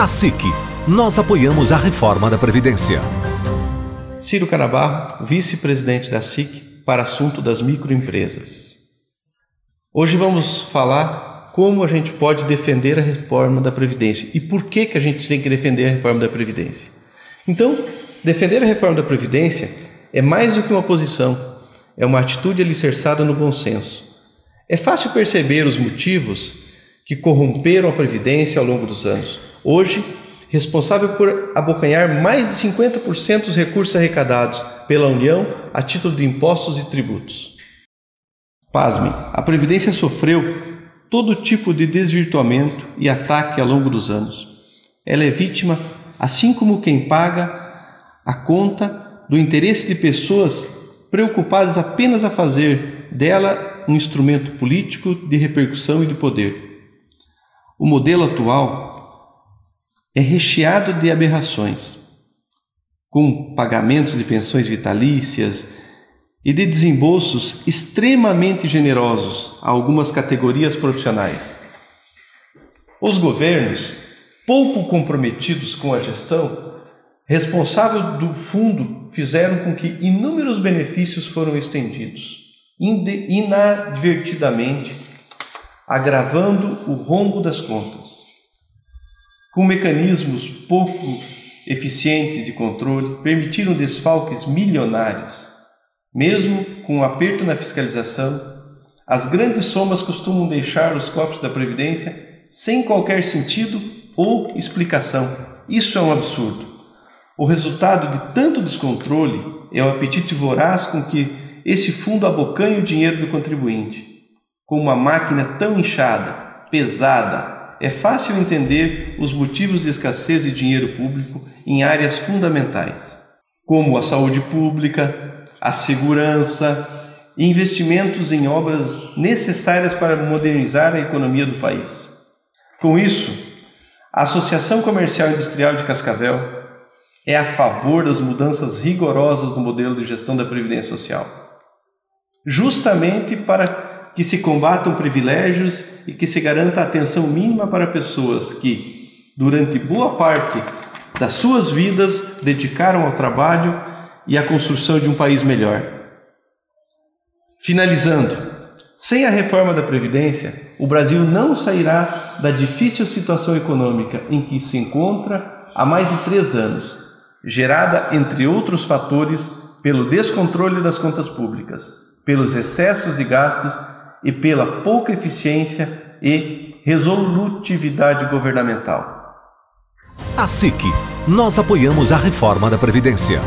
A SIC. Nós apoiamos a reforma da Previdência. Ciro Canabarro, vice-presidente da SIC, para assunto das microempresas. Hoje vamos falar como a gente pode defender a reforma da Previdência e por que, que a gente tem que defender a reforma da Previdência. Então, defender a reforma da Previdência é mais do que uma posição, é uma atitude alicerçada no bom senso. É fácil perceber os motivos que corromperam a Previdência ao longo dos anos hoje responsável por abocanhar mais de 50% dos recursos arrecadados pela União a título de impostos e tributos. Pasmem, a Previdência sofreu todo tipo de desvirtuamento e ataque ao longo dos anos. Ela é vítima, assim como quem paga a conta do interesse de pessoas preocupadas apenas a fazer dela um instrumento político de repercussão e de poder. O modelo atual é recheado de aberrações, com pagamentos de pensões vitalícias e de desembolsos extremamente generosos a algumas categorias profissionais. Os governos, pouco comprometidos com a gestão, responsável do fundo, fizeram com que inúmeros benefícios foram estendidos, inadvertidamente, agravando o rombo das contas com mecanismos pouco eficientes de controle, permitiram desfalques milionários. Mesmo com um aperto na fiscalização, as grandes somas costumam deixar os cofres da Previdência sem qualquer sentido ou explicação. Isso é um absurdo. O resultado de tanto descontrole é o apetite voraz com que esse fundo abocanha o dinheiro do contribuinte. Com uma máquina tão inchada, pesada, é fácil entender os motivos de escassez de dinheiro público em áreas fundamentais, como a saúde pública, a segurança investimentos em obras necessárias para modernizar a economia do país. Com isso, a Associação Comercial Industrial de Cascavel é a favor das mudanças rigorosas no modelo de gestão da Previdência Social, justamente para que se combatam privilégios e que se garanta atenção mínima para pessoas que, durante boa parte das suas vidas, dedicaram ao trabalho e à construção de um país melhor. Finalizando, sem a reforma da Previdência, o Brasil não sairá da difícil situação econômica em que se encontra há mais de três anos, gerada, entre outros fatores, pelo descontrole das contas públicas, pelos excessos de gastos e pela pouca eficiência e resolutividade governamental. A SIC. Nós apoiamos a reforma da Previdência.